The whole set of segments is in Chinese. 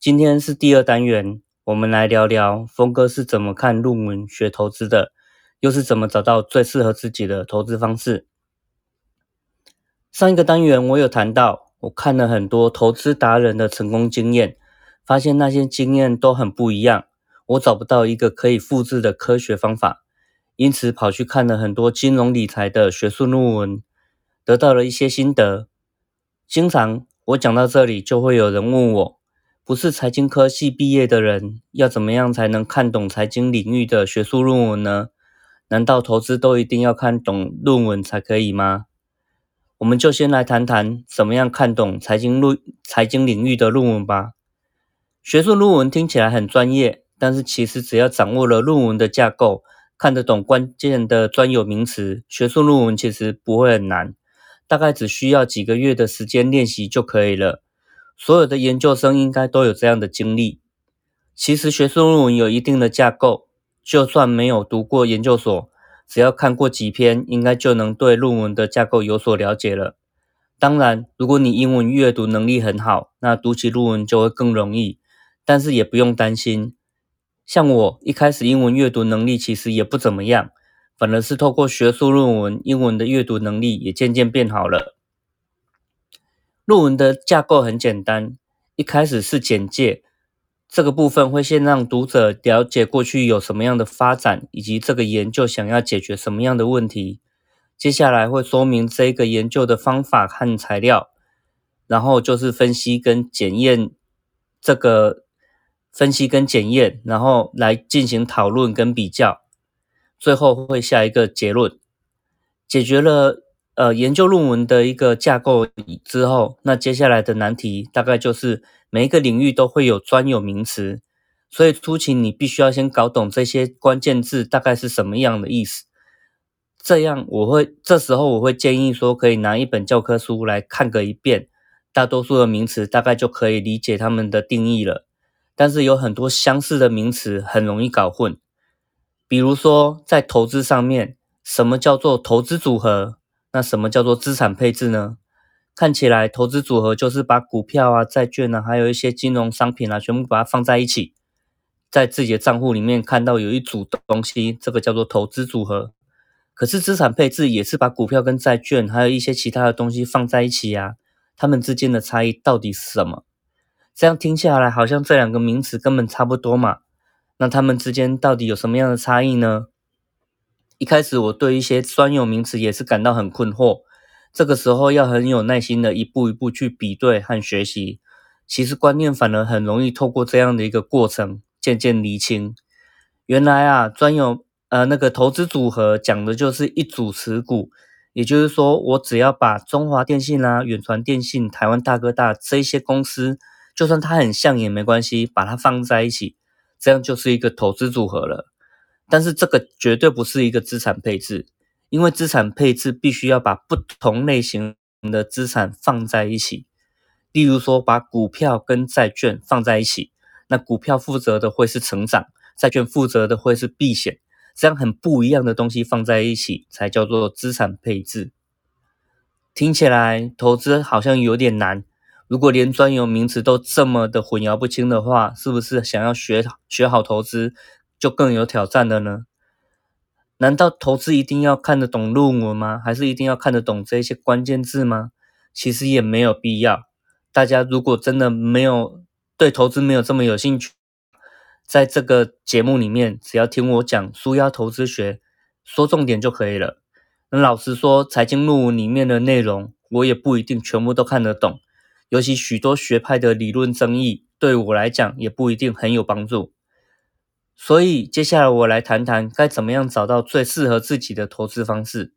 今天是第二单元，我们来聊聊峰哥是怎么看论文学投资的，又是怎么找到最适合自己的投资方式。上一个单元我有谈到，我看了很多投资达人的成功经验，发现那些经验都很不一样，我找不到一个可以复制的科学方法，因此跑去看了很多金融理财的学术论文，得到了一些心得。经常我讲到这里，就会有人问我。不是财经科系毕业的人，要怎么样才能看懂财经领域的学术论文呢？难道投资都一定要看懂论文才可以吗？我们就先来谈谈怎么样看懂财经论财经领域的论文吧。学术论文听起来很专业，但是其实只要掌握了论文的架构，看得懂关键的专有名词，学术论文其实不会很难，大概只需要几个月的时间练习就可以了。所有的研究生应该都有这样的经历。其实学术论文有一定的架构，就算没有读过研究所，只要看过几篇，应该就能对论文的架构有所了解了。当然，如果你英文阅读能力很好，那读起论文就会更容易。但是也不用担心，像我一开始英文阅读能力其实也不怎么样，反而是透过学术论文，英文的阅读能力也渐渐变好了。论文的架构很简单，一开始是简介，这个部分会先让读者了解过去有什么样的发展，以及这个研究想要解决什么样的问题。接下来会说明这个研究的方法和材料，然后就是分析跟检验这个分析跟检验，然后来进行讨论跟比较，最后会下一个结论，解决了。呃，研究论文的一个架构之后，那接下来的难题大概就是每一个领域都会有专有名词，所以初期你必须要先搞懂这些关键字大概是什么样的意思。这样我会这时候我会建议说，可以拿一本教科书来看个一遍，大多数的名词大概就可以理解他们的定义了。但是有很多相似的名词很容易搞混，比如说在投资上面，什么叫做投资组合？那什么叫做资产配置呢？看起来投资组合就是把股票啊、债券啊，还有一些金融商品啊，全部把它放在一起，在自己的账户里面看到有一组东西，这个叫做投资组合。可是资产配置也是把股票跟债券，还有一些其他的东西放在一起呀，它们之间的差异到底是什么？这样听下来好像这两个名词根本差不多嘛？那它们之间到底有什么样的差异呢？一开始我对一些专有名词也是感到很困惑，这个时候要很有耐心的一步一步去比对和学习。其实观念反而很容易透过这样的一个过程渐渐厘清。原来啊，专有呃那个投资组合讲的就是一组持股，也就是说我只要把中华电信啦、远传电信、台湾大哥大这些公司，就算它很像也没关系，把它放在一起，这样就是一个投资组合了。但是这个绝对不是一个资产配置，因为资产配置必须要把不同类型的资产放在一起。例如说，把股票跟债券放在一起，那股票负责的会是成长，债券负责的会是避险，这样很不一样的东西放在一起才叫做资产配置。听起来投资好像有点难，如果连专有名词都这么的混淆不清的话，是不是想要学学好投资？就更有挑战了呢？难道投资一定要看得懂论文吗？还是一定要看得懂这些关键字吗？其实也没有必要。大家如果真的没有对投资没有这么有兴趣，在这个节目里面，只要听我讲舒压投资学，说重点就可以了。那老实说，财经论文里面的内容，我也不一定全部都看得懂，尤其许多学派的理论争议，对我来讲也不一定很有帮助。所以，接下来我来谈谈该怎么样找到最适合自己的投资方式。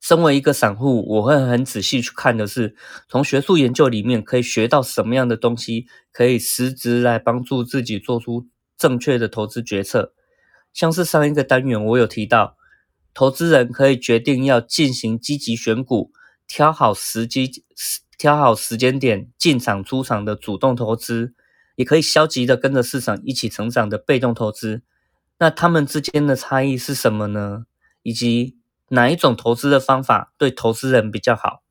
身为一个散户，我会很仔细去看的是，从学术研究里面可以学到什么样的东西，可以实质来帮助自己做出正确的投资决策。像是上一个单元我有提到，投资人可以决定要进行积极选股，挑好时机、挑好时间点进场出场的主动投资，也可以消极的跟着市场一起成长的被动投资。那他们之间的差异是什么呢？以及哪一种投资的方法对投资人比较好？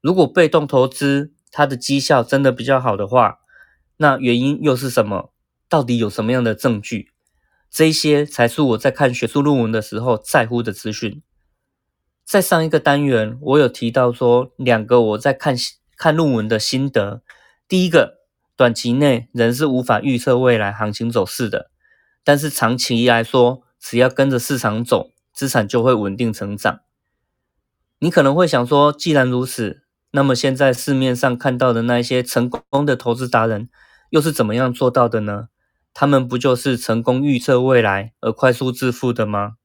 如果被动投资它的绩效真的比较好的话，那原因又是什么？到底有什么样的证据？这些才是我在看学术论文的时候在乎的资讯。在上一个单元，我有提到说两个我在看看论文的心得。第一个，短期内人是无法预测未来行情走势的，但是长期来说，只要跟着市场走。资产就会稳定成长。你可能会想说，既然如此，那么现在市面上看到的那些成功的投资达人，又是怎么样做到的呢？他们不就是成功预测未来而快速致富的吗？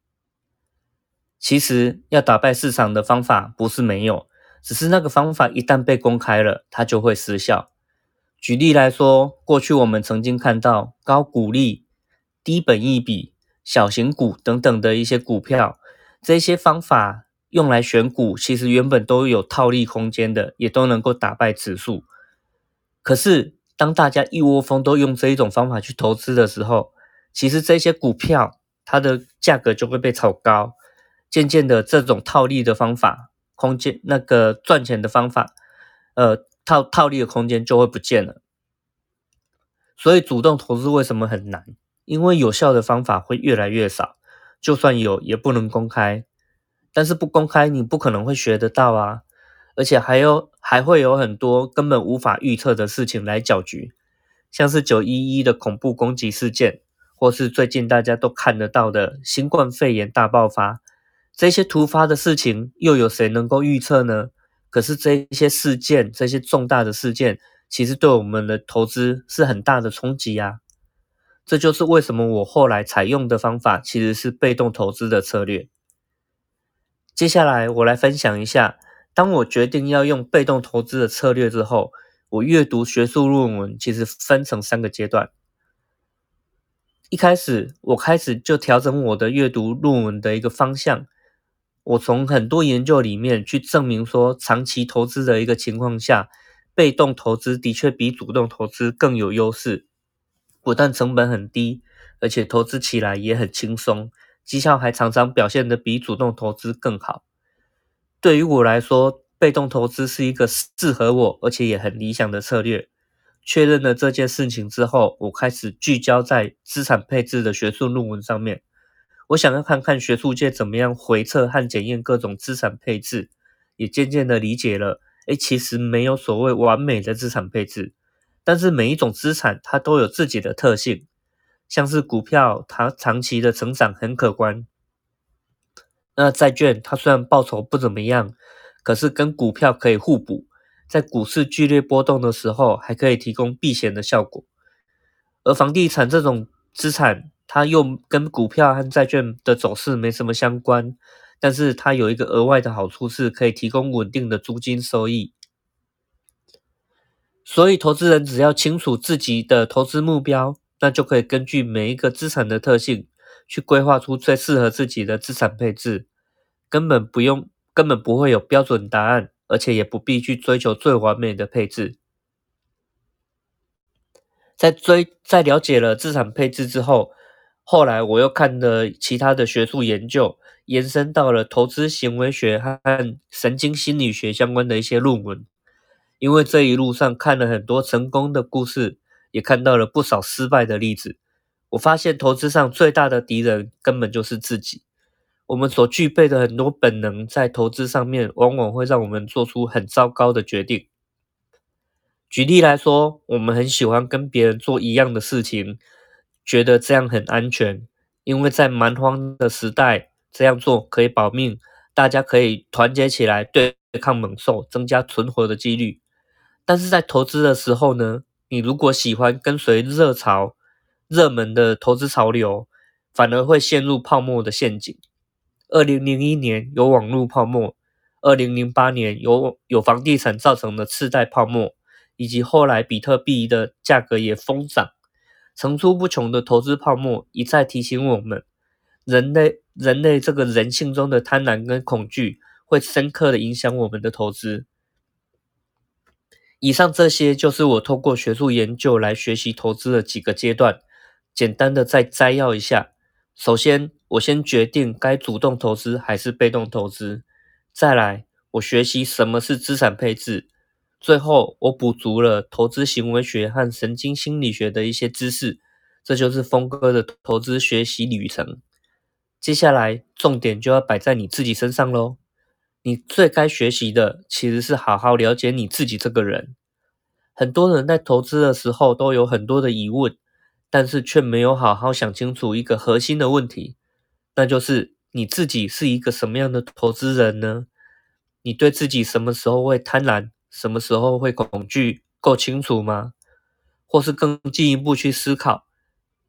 其实，要打败市场的方法不是没有，只是那个方法一旦被公开了，它就会失效。举例来说，过去我们曾经看到高股利、低本益比。小型股等等的一些股票，这些方法用来选股，其实原本都有套利空间的，也都能够打败指数。可是，当大家一窝蜂都用这一种方法去投资的时候，其实这些股票它的价格就会被炒高，渐渐的，这种套利的方法，空间那个赚钱的方法，呃，套套利的空间就会不见了。所以，主动投资为什么很难？因为有效的方法会越来越少，就算有也不能公开。但是不公开，你不可能会学得到啊！而且还有还会有很多根本无法预测的事情来搅局，像是九一一的恐怖攻击事件，或是最近大家都看得到的新冠肺炎大爆发，这些突发的事情，又有谁能够预测呢？可是这些事件，这些重大的事件，其实对我们的投资是很大的冲击啊！这就是为什么我后来采用的方法其实是被动投资的策略。接下来我来分享一下，当我决定要用被动投资的策略之后，我阅读学术论文其实分成三个阶段。一开始我开始就调整我的阅读论文的一个方向，我从很多研究里面去证明说，长期投资的一个情况下，被动投资的确比主动投资更有优势。不但成本很低，而且投资起来也很轻松，绩效还常常表现得比主动投资更好。对于我来说，被动投资是一个适合我而且也很理想的策略。确认了这件事情之后，我开始聚焦在资产配置的学术论文上面。我想要看看学术界怎么样回测和检验各种资产配置，也渐渐的理解了，诶，其实没有所谓完美的资产配置。但是每一种资产它都有自己的特性，像是股票，它长期的成长很可观。那债券它虽然报酬不怎么样，可是跟股票可以互补，在股市剧烈波动的时候，还可以提供避险的效果。而房地产这种资产，它又跟股票和债券的走势没什么相关，但是它有一个额外的好处，是可以提供稳定的租金收益。所以，投资人只要清楚自己的投资目标，那就可以根据每一个资产的特性，去规划出最适合自己的资产配置。根本不用，根本不会有标准答案，而且也不必去追求最完美的配置。在追，在了解了资产配置之后，后来我又看了其他的学术研究，延伸到了投资行为学和神经心理学相关的一些论文。因为这一路上看了很多成功的故事，也看到了不少失败的例子。我发现投资上最大的敌人根本就是自己。我们所具备的很多本能，在投资上面往往会让我们做出很糟糕的决定。举例来说，我们很喜欢跟别人做一样的事情，觉得这样很安全，因为在蛮荒的时代，这样做可以保命，大家可以团结起来对抗猛兽，增加存活的几率。但是在投资的时候呢，你如果喜欢跟随热潮、热门的投资潮流，反而会陷入泡沫的陷阱。二零零一年有网络泡沫，二零零八年有有房地产造成的次贷泡沫，以及后来比特币的价格也疯涨，层出不穷的投资泡沫一再提醒我们，人类人类这个人性中的贪婪跟恐惧会深刻的影响我们的投资。以上这些就是我透过学术研究来学习投资的几个阶段，简单的再摘要一下。首先，我先决定该主动投资还是被动投资，再来我学习什么是资产配置，最后我补足了投资行为学和神经心理学的一些知识。这就是峰哥的投资学习旅程。接下来重点就要摆在你自己身上喽。你最该学习的其实是好好了解你自己这个人。很多人在投资的时候都有很多的疑问，但是却没有好好想清楚一个核心的问题，那就是你自己是一个什么样的投资人呢？你对自己什么时候会贪婪，什么时候会恐惧，够清楚吗？或是更进一步去思考，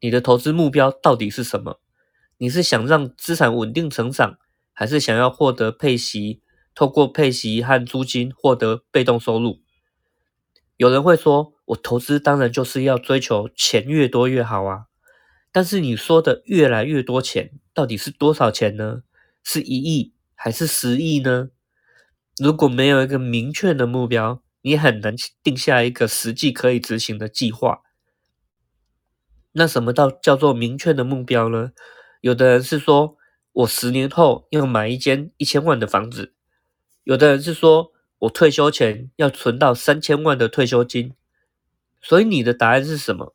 你的投资目标到底是什么？你是想让资产稳定成长？还是想要获得配息，透过配息和租金获得被动收入。有人会说，我投资当然就是要追求钱越多越好啊。但是你说的越来越多钱，到底是多少钱呢？是一亿还是十亿呢？如果没有一个明确的目标，你很难定下一个实际可以执行的计划。那什么叫叫做明确的目标呢？有的人是说。我十年后要买一间一千万的房子，有的人是说我退休前要存到三千万的退休金，所以你的答案是什么？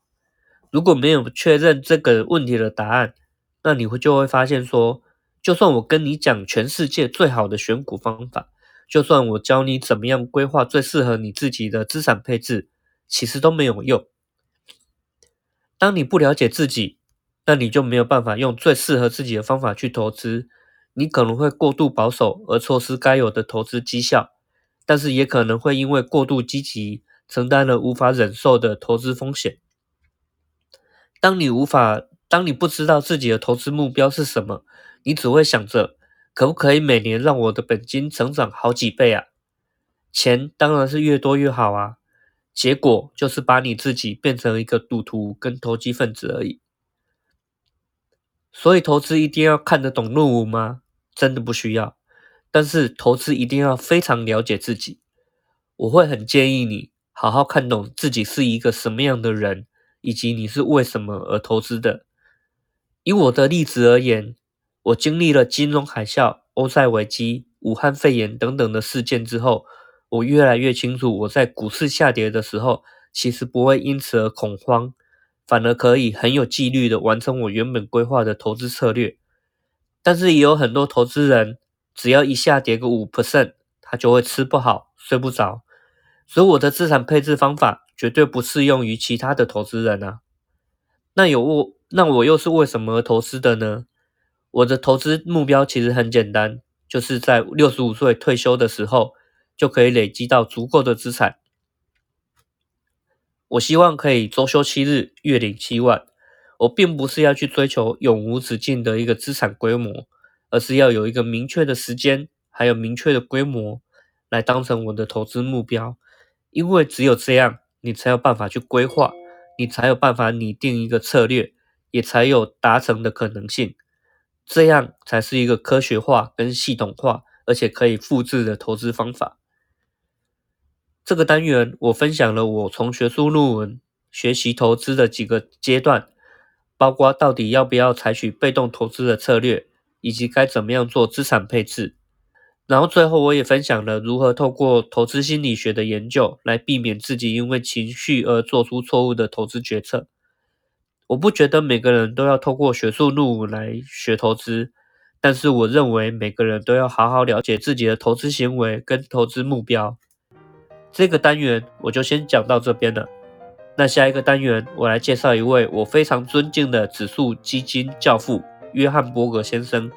如果没有确认这个问题的答案，那你会就会发现说，就算我跟你讲全世界最好的选股方法，就算我教你怎么样规划最适合你自己的资产配置，其实都没有用。当你不了解自己。那你就没有办法用最适合自己的方法去投资，你可能会过度保守而错失该有的投资绩效，但是也可能会因为过度积极，承担了无法忍受的投资风险。当你无法，当你不知道自己的投资目标是什么，你只会想着可不可以每年让我的本金成长好几倍啊？钱当然是越多越好啊，结果就是把你自己变成一个赌徒跟投机分子而已。所以投资一定要看得懂论文吗？真的不需要。但是投资一定要非常了解自己。我会很建议你好好看懂自己是一个什么样的人，以及你是为什么而投资的。以我的例子而言，我经历了金融海啸、欧债危机、武汉肺炎等等的事件之后，我越来越清楚，我在股市下跌的时候，其实不会因此而恐慌。反而可以很有纪律的完成我原本规划的投资策略，但是也有很多投资人，只要一下跌个五 percent，他就会吃不好、睡不着。所以我的资产配置方法绝对不适用于其他的投资人啊。那有我，那我又是为什么而投资的呢？我的投资目标其实很简单，就是在六十五岁退休的时候，就可以累积到足够的资产。我希望可以周休七日，月领七万。我并不是要去追求永无止境的一个资产规模，而是要有一个明确的时间，还有明确的规模，来当成我的投资目标。因为只有这样，你才有办法去规划，你才有办法拟定一个策略，也才有达成的可能性。这样才是一个科学化跟系统化，而且可以复制的投资方法。这个单元我分享了我从学术论文学习投资的几个阶段，包括到底要不要采取被动投资的策略，以及该怎么样做资产配置。然后最后我也分享了如何透过投资心理学的研究来避免自己因为情绪而做出错误的投资决策。我不觉得每个人都要通过学术论文来学投资，但是我认为每个人都要好好了解自己的投资行为跟投资目标。这个单元我就先讲到这边了。那下一个单元，我来介绍一位我非常尊敬的指数基金教父约翰伯格先生。